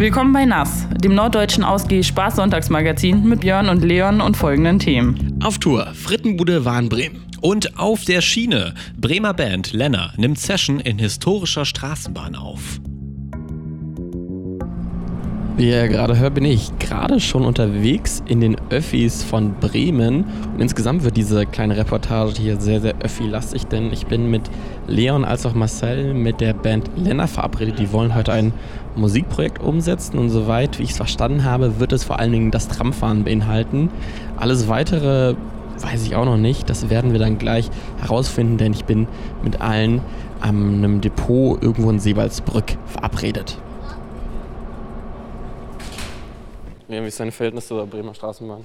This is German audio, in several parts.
Willkommen bei Nass, dem norddeutschen Ausgeh Spaß Sonntagsmagazin mit Björn und Leon und folgenden Themen. Auf Tour Frittenbude Warnbremen. Und auf der Schiene Bremer Band Lenner nimmt Session in historischer Straßenbahn auf. Wie ihr gerade hört, bin ich gerade schon unterwegs in den Öffis von Bremen. Und insgesamt wird diese kleine Reportage hier sehr, sehr öffi-lastig, denn ich bin mit Leon als auch Marcel mit der Band Lenner verabredet. Die wollen heute ein Musikprojekt umsetzen und soweit, wie ich es verstanden habe, wird es vor allen Dingen das Tramfahren beinhalten. Alles weitere weiß ich auch noch nicht. Das werden wir dann gleich herausfinden, denn ich bin mit allen an einem Depot irgendwo in Seewaldsbrück verabredet. Ja, wie ist dein Verhältnis zur Bremer Straßenbahn?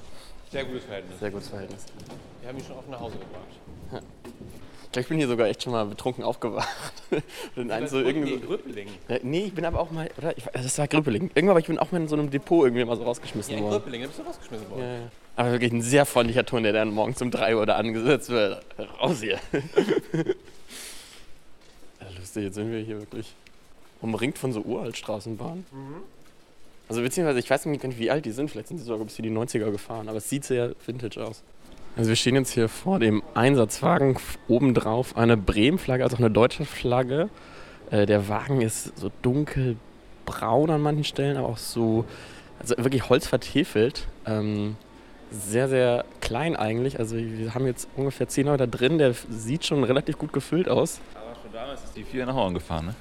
Sehr gutes Verhältnis. Sehr gutes Verhältnis. Wir haben ihn schon oft nach Hause gebracht. Ich bin hier sogar echt schon mal betrunken aufgewacht. Und einen so irgendwie so, Gröpeling. Ja, nee, ich bin aber auch mal, oder? Ich, das war Gröpeling. Irgendwann, aber ich bin auch mal in so einem Depot irgendwie mal so rausgeschmissen Ja, in worden. Gröpeling, da bist du rausgeschmissen worden. Ja, ja. Aber wirklich ein sehr freundlicher Ton, der dann morgens um 3 Uhr da angesetzt wird. Raus hier. ja, lustig, jetzt sind wir hier wirklich umringt von so Uraltstraßenbahnen. Also beziehungsweise, ich weiß nicht, wie alt die sind. Vielleicht sind sie sogar bis in die 90er gefahren, aber es sieht sehr vintage aus. Also wir stehen jetzt hier vor dem Einsatzwagen, obendrauf eine Bremen-Flagge, also auch eine deutsche Flagge. Äh, der Wagen ist so dunkelbraun an manchen Stellen, aber auch so, also wirklich Holz vertefelt. Ähm, sehr, sehr klein eigentlich. Also wir haben jetzt ungefähr 10 Leute da drin, der sieht schon relativ gut gefüllt aus. Aber schon damals ist die vier nach Horn gefahren, ne?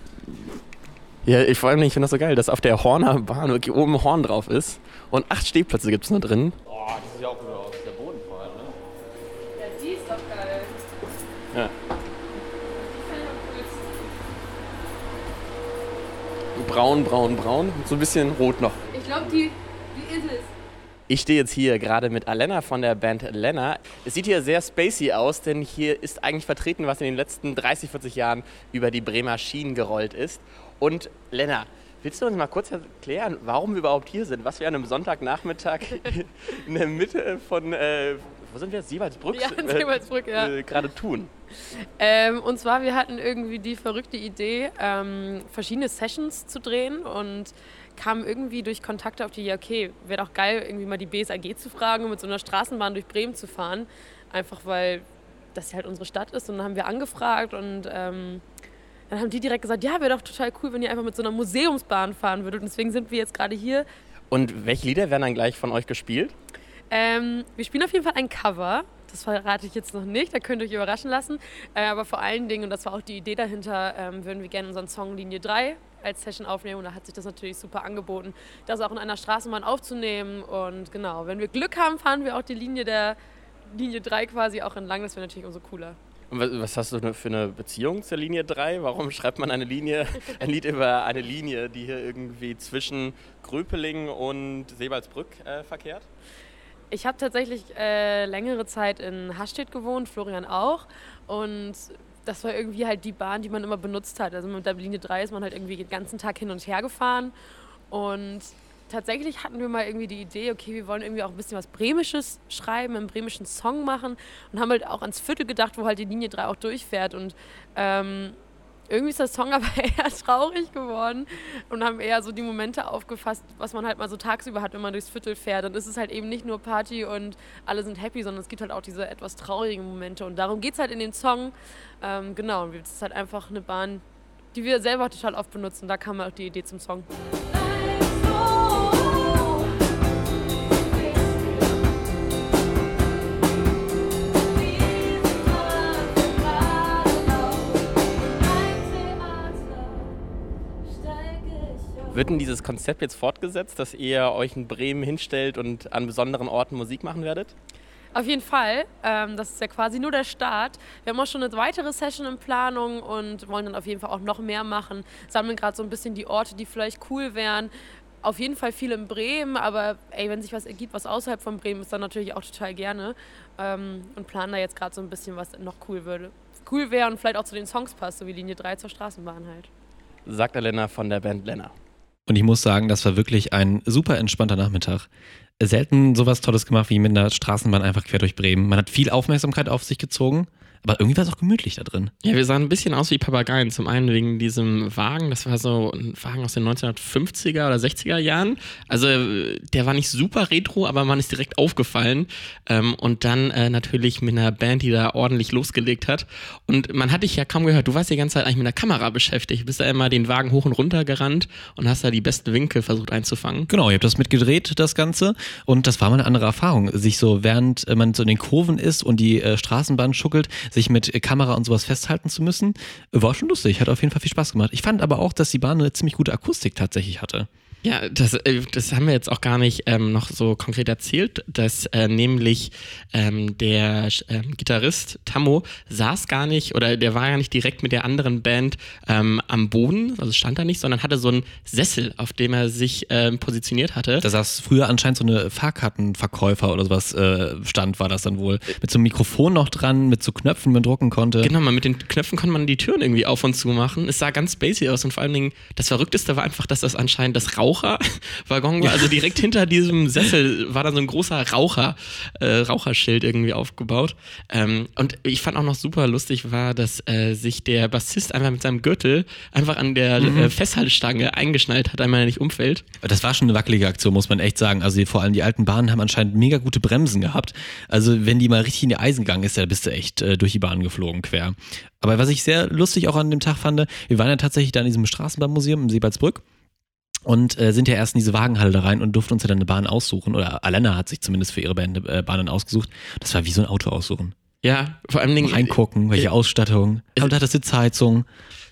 Ja, ich vor allem, ich finde das so geil, dass auf der Horner Bahn wirklich oben ein Horn drauf ist. Und acht Stehplätze gibt es noch drin. Oh, das sieht ja auch gut aus. Der Boden vor allem, ne? Ja, die ist doch geil. Ja. Die. Braun, braun, braun. So ein bisschen rot noch. Ich glaube, die. Ich stehe jetzt hier gerade mit Alena von der Band Lena. Es sieht hier sehr spacey aus, denn hier ist eigentlich vertreten, was in den letzten 30, 40 Jahren über die Bremer Schienen gerollt ist. Und Lena, willst du uns mal kurz erklären, warum wir überhaupt hier sind? Was wir an einem Sonntagnachmittag in der Mitte von, äh, wo sind wir jetzt? Siebaldsbrück? Ja, in Siebaldsbrück, ja. Äh, gerade tun. Ähm, und zwar, wir hatten irgendwie die verrückte Idee, ähm, verschiedene Sessions zu drehen und kamen irgendwie durch Kontakte auf die Idee, okay, wäre doch geil, irgendwie mal die BSAG zu fragen und mit so einer Straßenbahn durch Bremen zu fahren. Einfach weil das ja halt unsere Stadt ist. Und dann haben wir angefragt und ähm, dann haben die direkt gesagt, ja, wäre doch total cool, wenn ihr einfach mit so einer Museumsbahn fahren würdet. Und deswegen sind wir jetzt gerade hier. Und welche Lieder werden dann gleich von euch gespielt? Ähm, wir spielen auf jeden Fall ein Cover. Das verrate ich jetzt noch nicht, da könnt ihr euch überraschen lassen. Äh, aber vor allen Dingen, und das war auch die Idee dahinter, ähm, würden wir gerne unseren Song Linie 3 als Session aufnehmen. Und da hat sich das natürlich super angeboten, das auch in einer Straßenbahn aufzunehmen. Und genau, wenn wir Glück haben, fahren wir auch die Linie der Linie 3 quasi auch entlang. Das wäre natürlich umso cooler. Und was, hast du für eine Beziehung zur Linie 3? Warum schreibt man eine Linie, ein Lied über eine Linie, die hier irgendwie zwischen Gröpeling und Seebaldsbrück äh, verkehrt? Ich habe tatsächlich äh, längere Zeit in Hastedt gewohnt, Florian auch. Und das war irgendwie halt die Bahn, die man immer benutzt hat. Also mit der Linie 3 ist man halt irgendwie den ganzen Tag hin und her gefahren. Und tatsächlich hatten wir mal irgendwie die Idee, okay, wir wollen irgendwie auch ein bisschen was Bremisches schreiben, einen bremischen Song machen. Und haben halt auch ans Viertel gedacht, wo halt die Linie 3 auch durchfährt. Und ähm, irgendwie ist der Song aber eher traurig geworden und haben eher so die Momente aufgefasst, was man halt mal so tagsüber hat, wenn man durchs Viertel fährt. Dann ist es halt eben nicht nur Party und alle sind happy, sondern es gibt halt auch diese etwas traurigen Momente. Und darum geht es halt in den Song. Ähm, genau, es ist halt einfach eine Bahn, die wir selber total oft benutzen. Da kam auch die Idee zum Song. Wird denn dieses Konzept jetzt fortgesetzt, dass ihr euch in Bremen hinstellt und an besonderen Orten Musik machen werdet? Auf jeden Fall. Ähm, das ist ja quasi nur der Start. Wir haben auch schon eine weitere Session in Planung und wollen dann auf jeden Fall auch noch mehr machen. Sammeln gerade so ein bisschen die Orte, die vielleicht cool wären. Auf jeden Fall viel in Bremen, aber ey, wenn sich was ergibt, was außerhalb von Bremen ist, dann natürlich auch total gerne. Ähm, und planen da jetzt gerade so ein bisschen, was noch cool würde. Cool wäre und vielleicht auch zu den Songs passt, so wie Linie 3 zur Straßenbahn halt. Sagt Elena von der Band Lena. Und ich muss sagen, das war wirklich ein super entspannter Nachmittag. Selten sowas Tolles gemacht wie mit einer Straßenbahn einfach quer durch Bremen. Man hat viel Aufmerksamkeit auf sich gezogen, Aber irgendwie war es auch gemütlich da drin. Ja, wir sahen ein bisschen aus wie Papageien. Zum einen wegen diesem Wagen, das war so ein Wagen aus den 1950er oder 60er Jahren. Also der war nicht super retro, aber man ist direkt aufgefallen. Ähm, und dann äh, natürlich mit einer Band, die da ordentlich losgelegt hat. Und man hat dich ja kaum gehört. Du warst die ganze Zeit eigentlich mit der Kamera beschäftigt. Bist da immer den Wagen hoch und runter gerannt und hast da die besten Winkel versucht einzufangen. Genau, ihr habt das mitgedreht, das Ganze. Und das war mal eine andere Erfahrung, sich so, während äh, man so in den Kurven ist und die äh, Straßenbahn schuckelt, sich mit Kamera und sowas festhalten zu müssen. War schon lustig, hat auf jeden Fall viel Spaß gemacht. Ich fand aber auch, dass die Bahn eine ziemlich gute Akustik tatsächlich hatte. Ja, das, äh, das haben wir jetzt auch gar nicht ähm, noch so konkret erzählt, dass äh, nämlich ähm, der ähm, Gitarrist Tammo saß gar nicht oder der war ja nicht direkt mit der anderen Band ähm, am Boden, also stand da nicht, sondern hatte so einen Sessel, auf dem er sich ähm, positioniert hatte. Da saß früher anscheinend so eine Fahrkartenverkäufer oder sowas äh, stand, war das dann wohl. Mit so einem Mikrofon noch dran, mit so Knöpfen, man drucken konnte. Genau, man, mit den Knöpfen konnte man die Türen irgendwie auf und zu machen. Es sah ganz spacey aus und vor allen Dingen das Verrückteste war einfach, dass das anscheinend das Raucherwaggon war. Also direkt hinter diesem Sessel war dann so ein großer Raucher, äh, Raucherschild irgendwie aufgebaut. Ähm, und ich fand auch noch super lustig war, dass äh, sich der Bassist einfach mit seinem Gürtel einfach an der äh, Festhaltestange eingeschnallt hat, einmal er nicht umfällt. Das war schon eine wackelige Aktion, muss man echt sagen. Also vor allem die alten Bahnen haben anscheinend mega gute Bremsen gehabt. Also wenn die mal richtig in die Eisen gegangen ist, da bist du echt äh, durch die Bahn geflogen quer. Aber was ich sehr lustig auch an dem Tag fand, wir waren ja tatsächlich da in diesem Straßenbahnmuseum in Seebaldsbrück und äh, sind ja erst in diese Wagenhalle da rein und durften uns ja dann eine Bahn aussuchen. Oder Alena hat sich zumindest für ihre Band äh, Bahnen ausgesucht. Das war wie so ein Auto aussuchen. Ja, vor allen Dingen. Reingucken, welche Ausstattung. Und hat das Sitzheizung.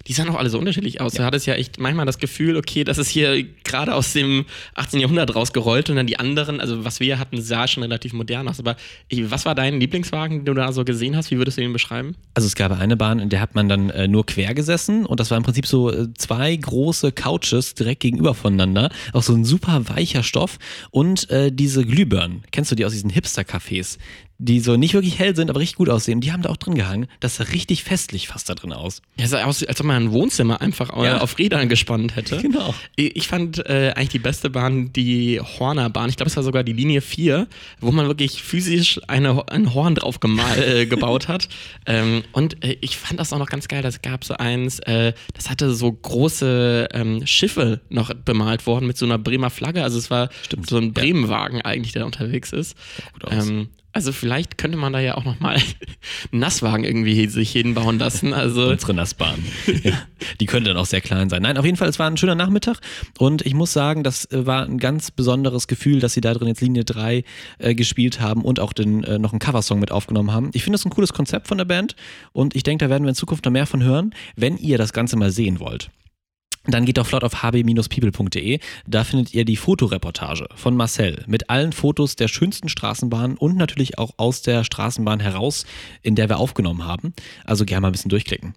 Die sahen auch alle so unterschiedlich aus. Da hat es ja echt manchmal das Gefühl, okay, das ist hier gerade aus dem 18. Jahrhundert rausgerollt und dann die anderen, also was wir hatten, sah schon relativ modern aus. Aber ich, was war dein Lieblingswagen, den du da so gesehen hast? Wie würdest du ihn beschreiben? Also es gab eine Bahn, in der hat man dann äh, nur quer gesessen und das war im Prinzip so äh, zwei große Couches direkt gegenüber voneinander. Auch so ein super weicher Stoff und äh, diese Glühbirnen. Kennst du die aus diesen Hipster-Cafés? Die so nicht wirklich hell sind, aber richtig gut aussehen. Die haben da auch drin gehangen. Das sah richtig festlich fast da drin aus. Ja, sah aus, als ob man ein Wohnzimmer einfach Ja. auf Rädern gespannt hätte. Genau. Ich fand äh, eigentlich die beste Bahn die Horner Bahn. Ich glaube, es war sogar die Linie 4, wo man wirklich physisch eine, ein Horn drauf äh, gebaut hat. Ähm, und äh, ich fand das auch noch ganz geil. Das gab so eins, äh, das hatte so große ähm, Schiffe noch bemalt worden mit so einer Bremer Flagge. Also es war Stimmt, so ein ja. Bremenwagen eigentlich, der unterwegs ist. gut aus. Ähm, also vielleicht könnte man da ja auch noch mal einen Nasswagen irgendwie sich hinbauen lassen. Also Unsere Nassbahn. ja, die könnte dann auch sehr klein sein. Nein, auf jeden Fall, es war ein schöner Nachmittag und ich muss sagen, das äh, war ein ganz besonderes Gefühl, dass sie da drin jetzt Linie 3 äh, gespielt haben und auch den, äh, noch einen Coversong mit aufgenommen haben. Ich finde das ein cooles Konzept von der Band und ich denke, da werden wir in Zukunft noch mehr von hören, wenn ihr das Ganze mal sehen wollt. Dann geht doch flott auf hb-people.de. Da findet ihr die Fotoreportage von Marcel mit allen Fotos der schönsten Straßenbahn und natürlich auch aus der Straßenbahn heraus, in der wir aufgenommen haben. Also gerne mal ein bisschen durchklicken.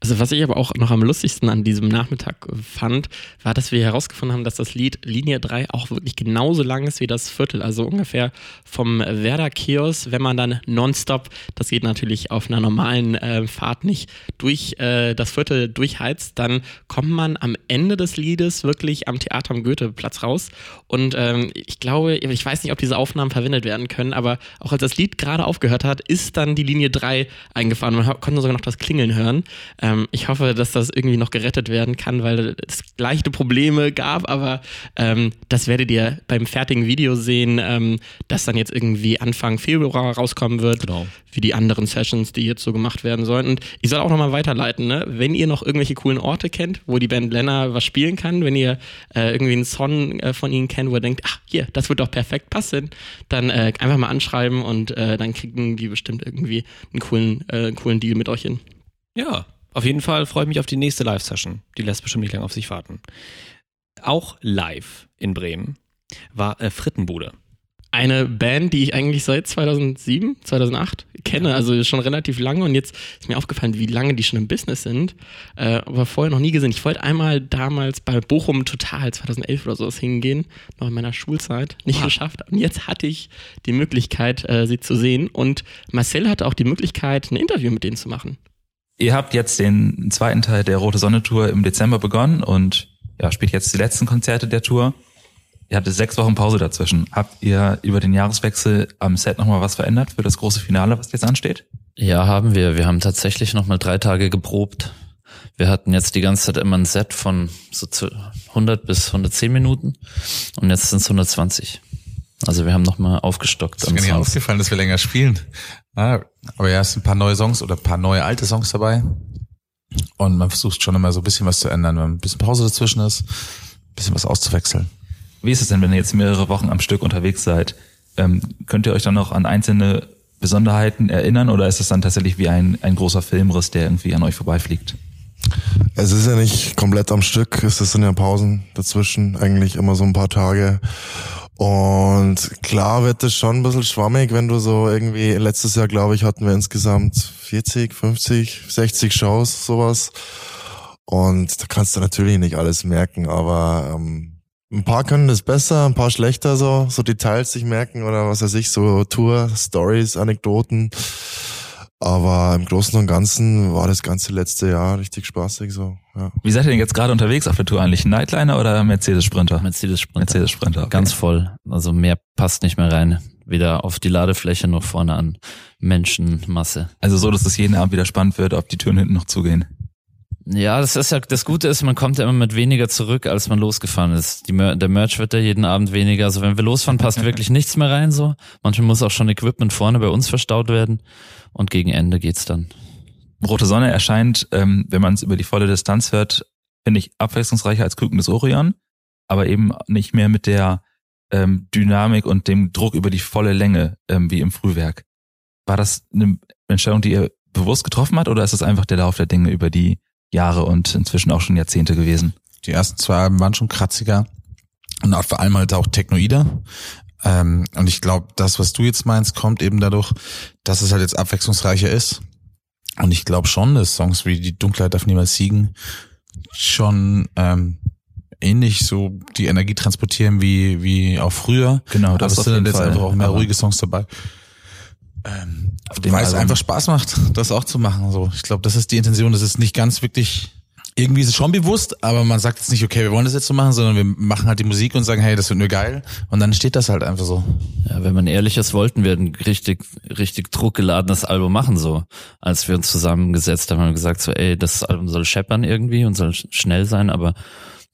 Also was ich aber auch noch am lustigsten an diesem Nachmittag fand, war, dass wir herausgefunden haben, dass das Lied Linie 3 auch wirklich genauso lang ist wie das Viertel. Also ungefähr vom Werder Kiosk, wenn man dann nonstop, das geht natürlich auf einer normalen äh, Fahrt nicht, durch äh, das Viertel durchheizt, dann kommt man am Ende des Liedes wirklich am Theater am Goetheplatz raus. Und ähm, ich glaube, ich weiß nicht, ob diese Aufnahmen verwendet werden können, aber auch als das Lied gerade aufgehört hat, ist dann die Linie 3 eingefahren. Man konnte sogar noch das Klingeln hören. Ähm, ich hoffe, dass das irgendwie noch gerettet werden kann, weil es leichte Probleme gab, aber ähm, das werdet ihr beim fertigen Video sehen, ähm, das dann jetzt irgendwie Anfang Februar rauskommen wird, Genau. wie die anderen Sessions, die jetzt so gemacht werden sollen. Und ich soll auch nochmal weiterleiten, ne? wenn ihr noch irgendwelche coolen Orte kennt, wo die Band Lenner was spielen kann, wenn ihr äh, irgendwie einen Song äh, von ihnen kennt, wo ihr denkt, ach hier, das wird doch perfekt passen, dann äh, einfach mal anschreiben und äh, dann kriegen die bestimmt irgendwie einen coolen, äh, einen coolen Deal mit euch hin. Ja, auf jeden Fall freue ich mich auf die nächste Live-Session. Die lässt bestimmt nicht lange auf sich warten. Auch live in Bremen war äh, Frittenbude. eine Band, die ich eigentlich seit 2007, 2008 kenne, also schon relativ lange und jetzt ist mir aufgefallen, wie lange die schon im Business sind, äh, aber vorher noch nie gesehen. Ich wollte einmal damals bei Bochum Total 2011 oder sowas hingehen, noch in meiner Schulzeit, nicht Wow. geschafft. Und jetzt hatte ich die Möglichkeit, äh, sie zu sehen und Marcel hatte auch die Möglichkeit, ein Interview mit denen zu machen. Ihr habt jetzt den zweiten Teil der Rote Sonne Tour im Dezember begonnen und ja, spielt jetzt die letzten Konzerte der Tour. Ihr hattet sechs Wochen Pause dazwischen. Habt ihr über den Jahreswechsel am Set nochmal was verändert für das große Finale, was jetzt ansteht? Ja, haben wir. Wir haben tatsächlich noch mal drei Tage geprobt. Wir hatten jetzt die ganze Zeit immer ein Set von so zu 100 bis 110 Minuten und jetzt sind es 120. Also wir haben noch mal aufgestockt. Ist mir nicht aufgefallen, dass wir länger spielen. Ja, aber ja, es sind ein paar neue Songs oder ein paar neue alte Songs dabei. Und man versucht schon immer so ein bisschen was zu ändern, wenn ein bisschen Pause dazwischen ist, ein bisschen was auszuwechseln. Wie ist es denn, wenn ihr jetzt mehrere Wochen am Stück unterwegs seid? Ähm, könnt ihr euch dann noch an einzelne Besonderheiten erinnern oder ist es dann tatsächlich wie ein, ein großer Filmriss, der irgendwie an euch vorbeifliegt? Es ist ja nicht komplett am Stück, es sind ja Pausen dazwischen, eigentlich immer so ein paar Tage. Und klar wird es schon ein bisschen schwammig, wenn du so irgendwie, letztes Jahr glaube ich hatten wir insgesamt 40, 50, 60 Shows, sowas. Und da kannst du natürlich nicht alles merken, aber ähm, ein paar können das besser, ein paar schlechter so, so Details sich merken oder was weiß ich, so Tour, Stories, Anekdoten. Aber im Großen und Ganzen war das ganze letzte Jahr richtig spaßig so. Ja. Wie seid ihr denn jetzt gerade unterwegs auf der Tour eigentlich? Nightliner oder Mercedes Sprinter? Mercedes Sprinter. Mercedes Sprinter. Okay. Ganz voll. Also mehr passt nicht mehr rein. Weder auf die Ladefläche noch vorne an Menschenmasse. Also so, dass es jeden Abend wieder spannend wird, ob die Türen hinten noch zugehen. Ja, das ist ja, das Gute ist, man kommt ja immer mit weniger zurück, als man losgefahren ist. Die, Mer der Merch wird ja jeden Abend weniger. Also wenn wir losfahren, passt wirklich nichts mehr rein, so. Manchmal muss auch schon Equipment vorne bei uns verstaut werden. Und gegen Ende geht's dann. Rote Sonne erscheint, ähm, wenn man es über die volle Distanz hört, finde ich abwechslungsreicher als Küken des Orion, aber eben nicht mehr mit der ähm, Dynamik und dem Druck über die volle Länge ähm, wie im Frühwerk. War das eine Entscheidung, die ihr bewusst getroffen hat oder ist es einfach der Lauf der Dinge über die Jahre und inzwischen auch schon Jahrzehnte gewesen? Die ersten zwei Alben waren schon kratziger und auch vor allem halt auch technoider. Ähm, und ich glaube, das, was du jetzt meinst, kommt eben dadurch, dass es halt jetzt abwechslungsreicher ist. Und ich glaube schon, dass Songs wie Die Dunkelheit darf niemals siegen schon ähm, ähnlich so die Energie transportieren wie wie auch früher. Genau, Aber das es auf sind jeden jetzt Fall. einfach auch mehr ruhige Songs dabei. Ähm, dem weil es einfach Spaß macht, das auch zu machen. So, ich glaube, das ist die Intention. Das ist nicht ganz wirklich. Irgendwie ist es schon bewusst, aber man sagt jetzt nicht, okay, wir wollen das jetzt so machen, sondern wir machen halt die Musik und sagen, hey, das wird nur geil. Und dann steht das halt einfach so. Ja, wenn man ehrlich ist, wollten wir ein richtig, richtig druckgeladenes Album machen, so. Als wir uns zusammengesetzt haben, haben wir gesagt, so, ey, das Album soll scheppern irgendwie und soll sch- schnell sein, aber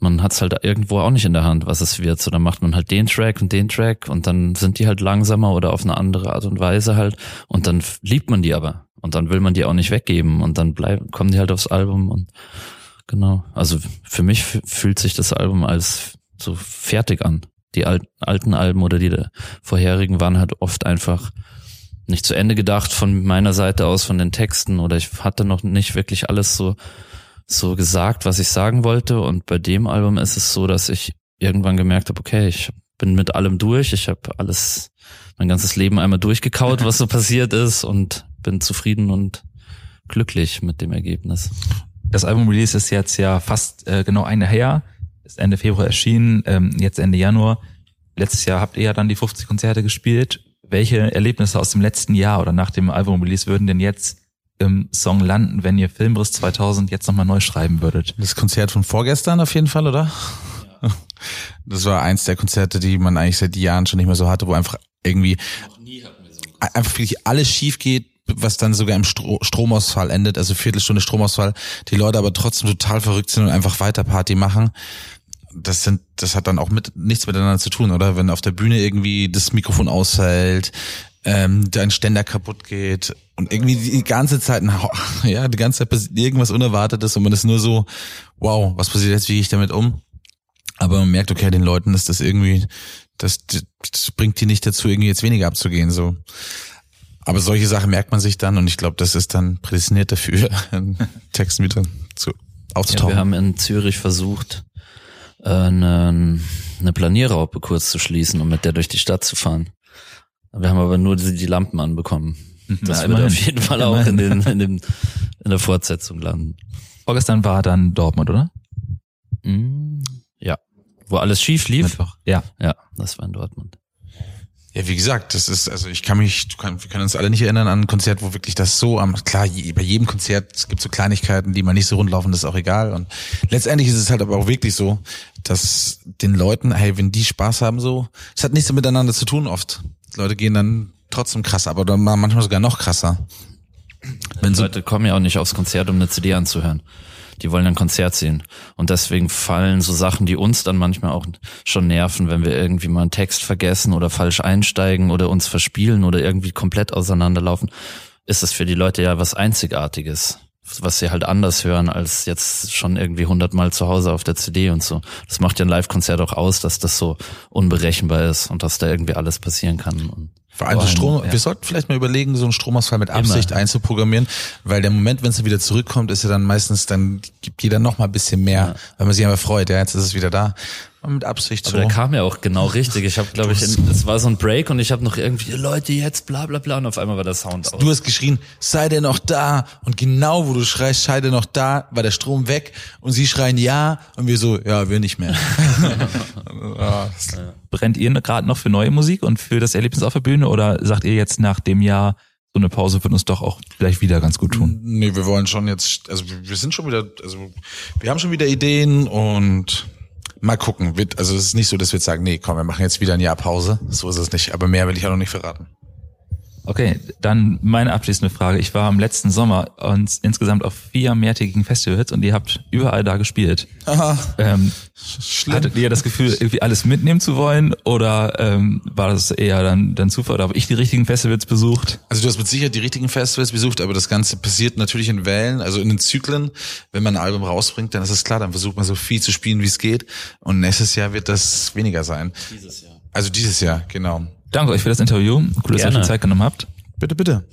man hat's halt irgendwo auch nicht in der Hand, was es wird. So, dann macht man halt den Track und den Track und dann sind die halt langsamer oder auf eine andere Art und Weise halt und dann liebt man die aber und dann will man die auch nicht weggeben und dann bleiben, kommen die halt aufs Album und genau. Also für mich fühlt sich das Album als so fertig an. Die al alten Alben oder die vorherigen waren halt oft einfach nicht zu Ende gedacht von meiner Seite aus, von den Texten oder ich hatte noch nicht wirklich alles so, so gesagt, was ich sagen wollte und bei dem Album ist es so, dass ich irgendwann gemerkt habe, okay, ich bin mit allem durch, ich habe alles, mein ganzes Leben einmal durchgekaut, was so passiert ist und bin zufrieden und glücklich mit dem Ergebnis. Das Album-Release ist jetzt ja fast äh, genau ein Jahr her, ist Ende Februar erschienen, ähm, jetzt Ende Januar. Letztes Jahr habt ihr ja dann die 50 Konzerte gespielt. Welche Erlebnisse aus dem letzten Jahr oder nach dem Album-Release würden denn jetzt im Song landen, wenn ihr Filmriss 2000 jetzt nochmal neu schreiben würdet? Das Konzert von vorgestern auf jeden Fall, oder? Das war eins der Konzerte, die man eigentlich seit Jahren schon nicht mehr so hatte, wo einfach irgendwie einfach wirklich alles schief geht, was dann sogar im Stro Stromausfall endet, also Viertelstunde Stromausfall, die Leute aber trotzdem total verrückt sind und einfach weiter Party machen. Das sind, das hat dann auch mit nichts miteinander zu tun, oder? Wenn auf der Bühne irgendwie das Mikrofon ausfällt, ähm, dein Ständer kaputt geht und irgendwie die ganze Zeit, ja, die ganze Zeit passiert irgendwas Unerwartetes und man ist nur so, wow, was passiert jetzt, wie gehe ich damit um? Aber man merkt, okay, den Leuten ist das irgendwie, das, das bringt die nicht dazu, irgendwie jetzt weniger abzugehen, so. Aber solche Sachen merkt man sich dann und ich glaube, das ist dann prädestiniert dafür, in Texten wieder zu, Ja, aufzutauchen. wir haben in Zürich versucht, äh, eine, eine Planierraupe kurz zu schließen, um mit der durch die Stadt zu fahren. Wir haben aber nur die, die Lampen anbekommen. Das Na, wird immerhin. auf jeden Fall auch in, den, in, dem, in der Fortsetzung landen. Vorgestern war dann Dortmund, oder? Mm, ja. Wo alles schief lief. Mittwoch. Ja. Ja, das war in Dortmund. Ja, wie gesagt, das ist, also ich kann mich, du kann, wir können uns alle nicht erinnern an ein Konzert, wo wirklich das so am, klar, je, bei jedem Konzert, es gibt so Kleinigkeiten, die mal nicht so rund laufen, das ist auch egal. Und letztendlich ist es halt aber auch wirklich so, dass den Leuten, hey, wenn die Spaß haben so, es hat nichts miteinander zu tun oft. Die Leute gehen dann trotzdem krass, aber dann mal manchmal sogar noch krasser. Wenn Die so- Leute kommen ja auch nicht aufs Konzert, um eine CD anzuhören. Die wollen ein Konzert sehen. Und deswegen fallen so Sachen, die uns dann manchmal auch schon nerven, wenn wir irgendwie mal einen Text vergessen oder falsch einsteigen oder uns verspielen oder irgendwie komplett auseinanderlaufen, ist es für die Leute ja was Einzigartiges, was sie halt anders hören als jetzt schon irgendwie hundertmal zu Hause auf der CD und so. Das macht ja ein Live-Konzert auch aus, dass das so unberechenbar ist und dass da irgendwie alles passieren kann. Vor allem so Strom, ja. wir sollten vielleicht mal überlegen, so einen Stromausfall mit Absicht einzuprogrammieren, weil der Moment, wenn es wieder zurückkommt, ist ja dann meistens, dann gibt jeder noch mal ein bisschen mehr, weil man sich einfach freut, ja, jetzt ist es wieder da. Und mit Absicht Aber so. der kam ja auch genau richtig. Ich habe, glaube ich, in- es war so ein Break und ich habe noch irgendwie Leute jetzt bla bla bla und auf einmal war der Sound aus. Du hast geschrien, sei der noch da? Und genau, wo du schreist, sei der noch da, war der Strom weg und sie schreien ja und wir so, ja, wir nicht mehr. Ja, Brennt ihr gerade noch für neue Musik und für das Erlebnis auf der Bühne oder sagt ihr jetzt nach dem Jahr, so eine Pause wird uns doch auch vielleicht wieder ganz gut tun? Nee, wir wollen schon jetzt, also wir sind schon wieder, also wir haben schon wieder Ideen und mal gucken. Also es ist nicht so, dass wir jetzt sagen, nee, komm, wir machen jetzt wieder ein Jahr Pause. So ist es nicht. Aber mehr will ich auch noch nicht verraten. Okay, dann meine abschließende Frage. Ich war im letzten Sommer und insgesamt auf vier mehrtägigen Festivals und ihr habt überall da gespielt. Aha, Ähm, schlimm. hattet ihr das Gefühl, irgendwie alles mitnehmen zu wollen oder ähm, war das eher dann, dann Zufall oder habe ich die richtigen Festivals besucht? Also du hast mit Sicherheit die richtigen Festivals besucht, aber das Ganze passiert natürlich in Wellen, also in den Zyklen. Wenn man ein Album rausbringt, dann ist es klar, dann versucht man so viel zu spielen, wie es geht. Und nächstes Jahr wird das weniger sein. Dieses Jahr. Also dieses Jahr, genau. Danke euch für das Interview. Cool, dass ihr euch die Zeit genommen habt. Bitte, bitte.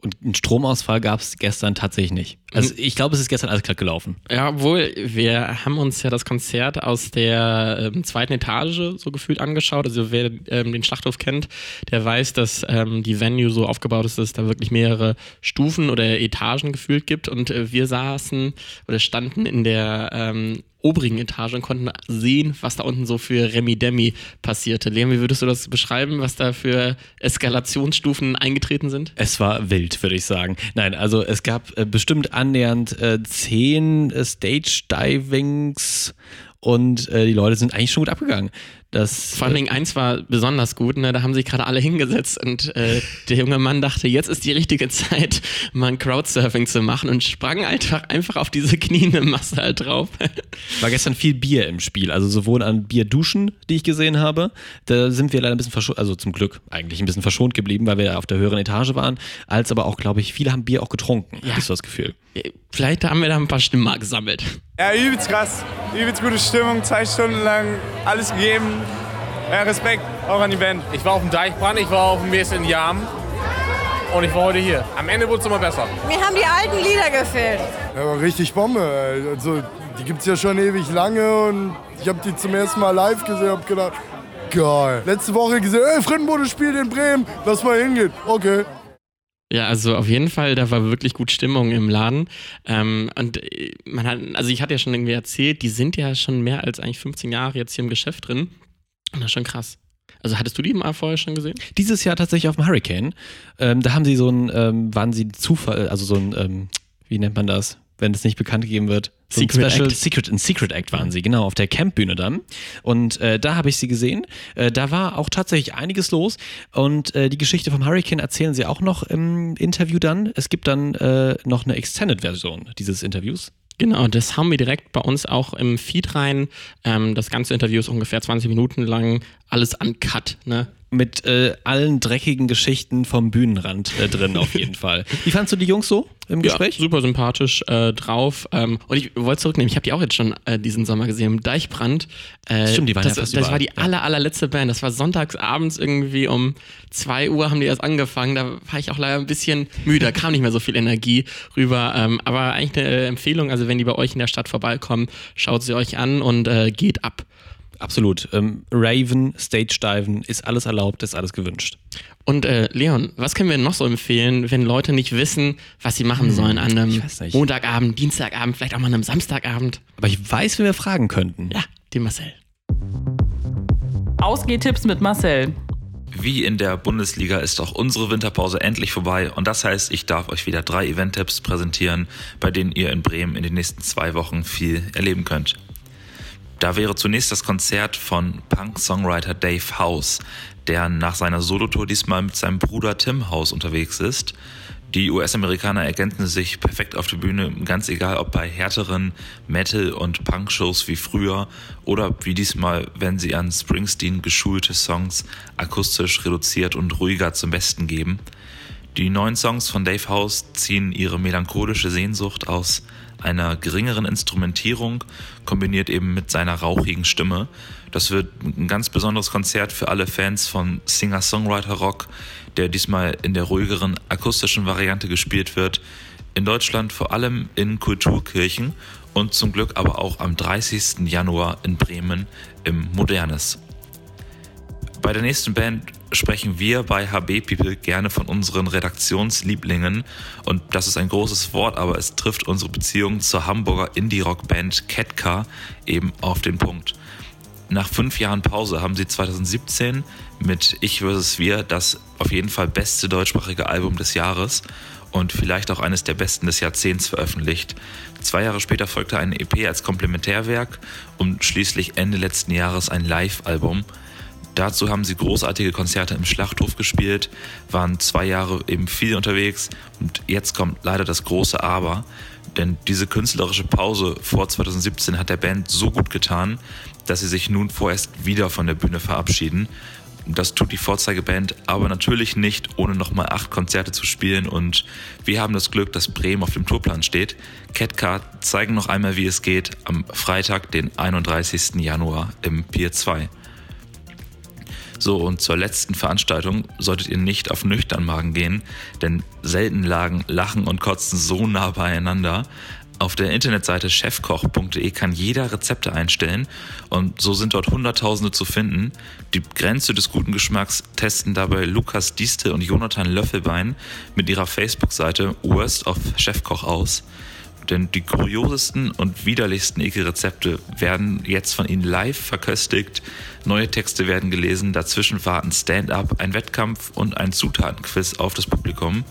Und einen Stromausfall gab es gestern tatsächlich nicht. Also ich glaube, es ist gestern alles glatt gelaufen. Ja, obwohl, wir haben uns ja das Konzert aus der ähm, zweiten Etage so gefühlt angeschaut. Also wer ähm, den Schlachthof kennt, der weiß, dass ähm, die Venue so aufgebaut ist, dass es da wirklich mehrere Stufen oder Etagen gefühlt gibt. Und äh, wir saßen oder standen in der ähm, oberigen Etage und konnten sehen, was da unten so für Remi-Demi passierte. Leon, wie würdest du das beschreiben, was da für Eskalationsstufen eingetreten sind? Es war wild, würde ich sagen. Nein, also es gab äh, bestimmt annähernd äh, zehn äh, Stage-Divings und äh, die Leute sind eigentlich schon gut abgegangen. Das, Vor Dingen eins war besonders gut, ne? da haben sich gerade alle hingesetzt und äh, der junge Mann dachte, jetzt ist die richtige Zeit, mal ein Crowdsurfing zu machen und sprang einfach, einfach auf diese kniende Masse halt drauf. war gestern viel Bier im Spiel, also sowohl an Bierduschen, die ich gesehen habe, da sind wir leider ein bisschen verschont, also zum Glück eigentlich ein bisschen verschont geblieben, weil wir auf der höheren Etage waren, als aber auch, glaube ich, viele haben Bier auch getrunken, ja. hast du das Gefühl. Vielleicht haben wir da ein paar Stimmen mal gesammelt. Ja, übelst krass. Übelst gute Stimmung, zwei Stunden lang alles gegeben. Ja, Respekt auch an die Band. Ich war auf dem Deichbrand, ich war auf dem Mess in Jam und ich war heute hier. Am Ende wurde es immer besser. Mir haben die alten Lieder gefehlt. Ja, aber richtig Bombe. ey. Also, die gibt's ja schon ewig lange und ich habe die zum ersten Mal live gesehen und hab gedacht, geil. Letzte Woche gesehen, ey, Frittenbude spielt in Bremen, lass mal hingehen. Okay. Ja, also auf jeden Fall, da war wirklich gut Stimmung im Laden. Ähm, und äh, man hat, also ich hatte ja schon irgendwie erzählt, die sind ja schon mehr als eigentlich 15 Jahre jetzt hier im Geschäft drin. Und das ist schon krass. Also hattest du die mal vorher schon gesehen? Dieses Jahr tatsächlich auf dem Hurricane. Ähm, da haben sie so ein, ähm, waren sie Zufall, also so ein, ähm, wie nennt man das, wenn es nicht bekannt gegeben wird? So ein Secret Special Act. Secret, ein Secret Act waren sie, genau, auf der Campbühne dann. Und äh, da habe ich sie gesehen. Äh, da war auch tatsächlich einiges los. Und äh, die Geschichte vom Hurricane erzählen sie auch noch im Interview dann. Es gibt dann äh, noch eine Extended-Version dieses Interviews. Genau, das haben wir direkt bei uns auch im Feed rein. Ähm, das ganze Interview ist ungefähr 20 Minuten lang, alles uncut, ne? Mit äh, allen dreckigen Geschichten vom Bühnenrand äh, drin auf jeden Fall. Wie fandst du die Jungs so im Gespräch? Ja, super sympathisch äh, drauf. Ähm, und ich wollte zurücknehmen, ich habe die auch jetzt schon äh, diesen Sommer gesehen, im Deichbrand. Äh, Stimmt, die waren das, ja fast Das war die aller, allerletzte Band. Das war sonntags abends irgendwie um 2 Uhr haben die erst angefangen. Da war ich auch leider ein bisschen müde, da kam nicht mehr so viel Energie rüber. Ähm, aber eigentlich eine äh, Empfehlung, also wenn die bei euch in der Stadt vorbeikommen, schaut sie euch an und geht ab. Absolut. Ähm, Raven, Stage Diven, ist alles erlaubt, ist alles gewünscht. Und äh, Leon, was können wir noch so empfehlen, wenn Leute nicht wissen, was sie machen Hm, sollen an einem. Montagabend, Dienstagabend, vielleicht auch mal an einem Samstagabend? Aber ich weiß, wen wir fragen könnten. Ja, den Marcel. Ausgehtipps mit Marcel. Wie in der Bundesliga ist auch unsere Winterpause endlich vorbei und das heißt, ich darf euch wieder drei Event-Tipps präsentieren, bei denen ihr in Bremen in den nächsten zwei Wochen viel erleben könnt. Da wäre zunächst das Konzert von Punk-Songwriter Dave House, der nach seiner Solotour diesmal mit seinem Bruder Tim House unterwegs ist. Die US-Amerikaner ergänzen sich perfekt auf der Bühne, ganz egal ob bei härteren Metal- und Punk-Shows wie früher oder wie diesmal, wenn sie an Springsteen geschulte Songs akustisch reduziert und ruhiger zum Besten geben. Die neuen Songs von Dave House ziehen ihre melancholische Sehnsucht aus einer geringeren Instrumentierung, kombiniert eben mit seiner rauchigen Stimme. Das wird ein ganz besonderes Konzert für alle Fans von Singer-Songwriter-Rock, der diesmal in der ruhigeren akustischen Variante gespielt wird. In Deutschland vor allem in Kulturkirchen und zum Glück aber auch am 30. Januar in Bremen im Modernes. Bei der nächsten Band sprechen wir bei HB People gerne von unseren Redaktionslieblingen und das ist ein großes Wort, aber es trifft unsere Beziehung zur Hamburger Indie-Rock-Band Ketka eben auf den Punkt. Nach fünf Jahren Pause haben sie 2017 mit Ich vs. Wir das auf jeden Fall beste deutschsprachige Album des Jahres und vielleicht auch eines der besten des Jahrzehnts veröffentlicht. Zwei Jahre später folgte ein EP als Komplementärwerk und schließlich Ende letzten Jahres ein Live-Album. Dazu haben sie großartige Konzerte im Schlachthof gespielt, waren zwei Jahre eben viel unterwegs und jetzt kommt leider das große Aber. Denn diese künstlerische Pause vor 2017 hat der Band so gut getan, dass sie sich nun vorerst wieder von der Bühne verabschieden. Das tut die Vorzeigeband aber natürlich nicht, ohne nochmal acht Konzerte zu spielen. Und wir haben das Glück, dass Bremen auf dem Tourplan steht. Catcar zeigen noch einmal, wie es geht, am Freitag, den 31. Januar im Pier 2. So, und zur letzten Veranstaltung solltet ihr nicht auf nüchtern Magen gehen, denn selten lagen Lachen und Kotzen so nah beieinander. Auf der Internetseite chefkoch.de kann jeder Rezepte einstellen und so sind dort Hunderttausende zu finden. Die Grenze des guten Geschmacks testen dabei Lukas Dieste und Jonathan Löffelbein mit ihrer Facebook-Seite Worst of Chefkoch aus. Denn die kuriosesten und widerlichsten Ekelrezepte werden jetzt von ihnen live verköstigt. Neue Texte werden gelesen, dazwischen warten Stand-up, ein Wettkampf und ein Zutatenquiz auf das Publikum.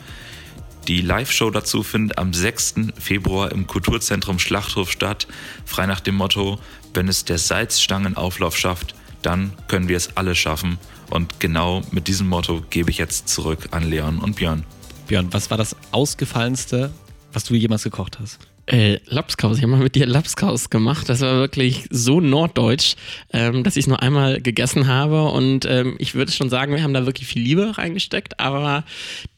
Die Live-Show dazu findet am 6. Februar im Kulturzentrum Schlachthof statt, frei nach dem Motto, wenn es der Salzstangenauflauf schafft, dann können wir es alle schaffen. Und genau mit diesem Motto gebe ich jetzt zurück an Leon und Björn. Björn, was war das ausgefallenste, was du jemals gekocht hast? Äh, Lapskaus. Ich habe mal mit dir Lapskaus gemacht. Das war wirklich so norddeutsch, ähm, dass ich es nur einmal gegessen habe. Und ähm, ich würde schon sagen, wir haben da wirklich viel Liebe reingesteckt. Aber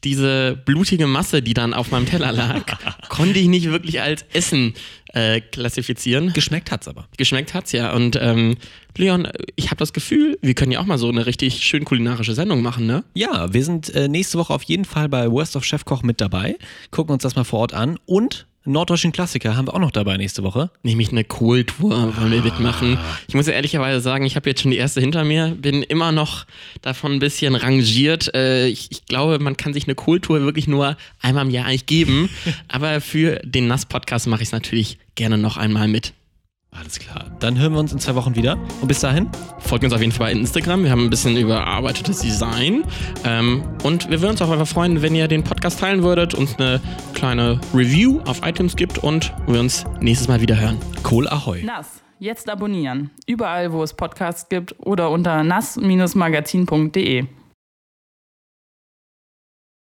diese blutige Masse, die dann auf meinem Teller lag, konnte ich nicht wirklich als Essen äh, klassifizieren. Geschmeckt hat's aber. Geschmeckt hat's ja. Und ähm, Leon, ich habe das Gefühl, wir können ja auch mal so eine richtig schön kulinarische Sendung machen, ne? Ja, wir sind äh, nächste Woche auf jeden Fall bei Worst of Chefkoch mit dabei. Gucken uns das mal vor Ort an. Und norddeutschen Klassiker haben wir auch noch dabei nächste Woche. Nämlich eine Kohltour wollen wir mitmachen. Ich muss ja ehrlicherweise sagen, ich habe jetzt schon die erste hinter mir, bin immer noch davon ein bisschen rangiert. Äh, ich, ich glaube, man kann sich eine Kohltour wirklich nur einmal im Jahr eigentlich geben. Aber für den Nass-Podcast mache ich es natürlich gerne noch einmal mit. Alles klar. Dann hören wir uns in zwei Wochen wieder. Und bis dahin? Folgt uns auf jeden Fall bei Instagram. Wir haben ein bisschen überarbeitetes Design. Ähm, und wir würden uns auch einfach freuen, wenn ihr den Podcast teilen würdet, uns eine kleine Review auf iTunes gibt und wir uns nächstes Mal wieder hören. Kohl Ahoi. Nass. Jetzt abonnieren. Überall, wo es Podcasts gibt oder unter nass-magazin.de.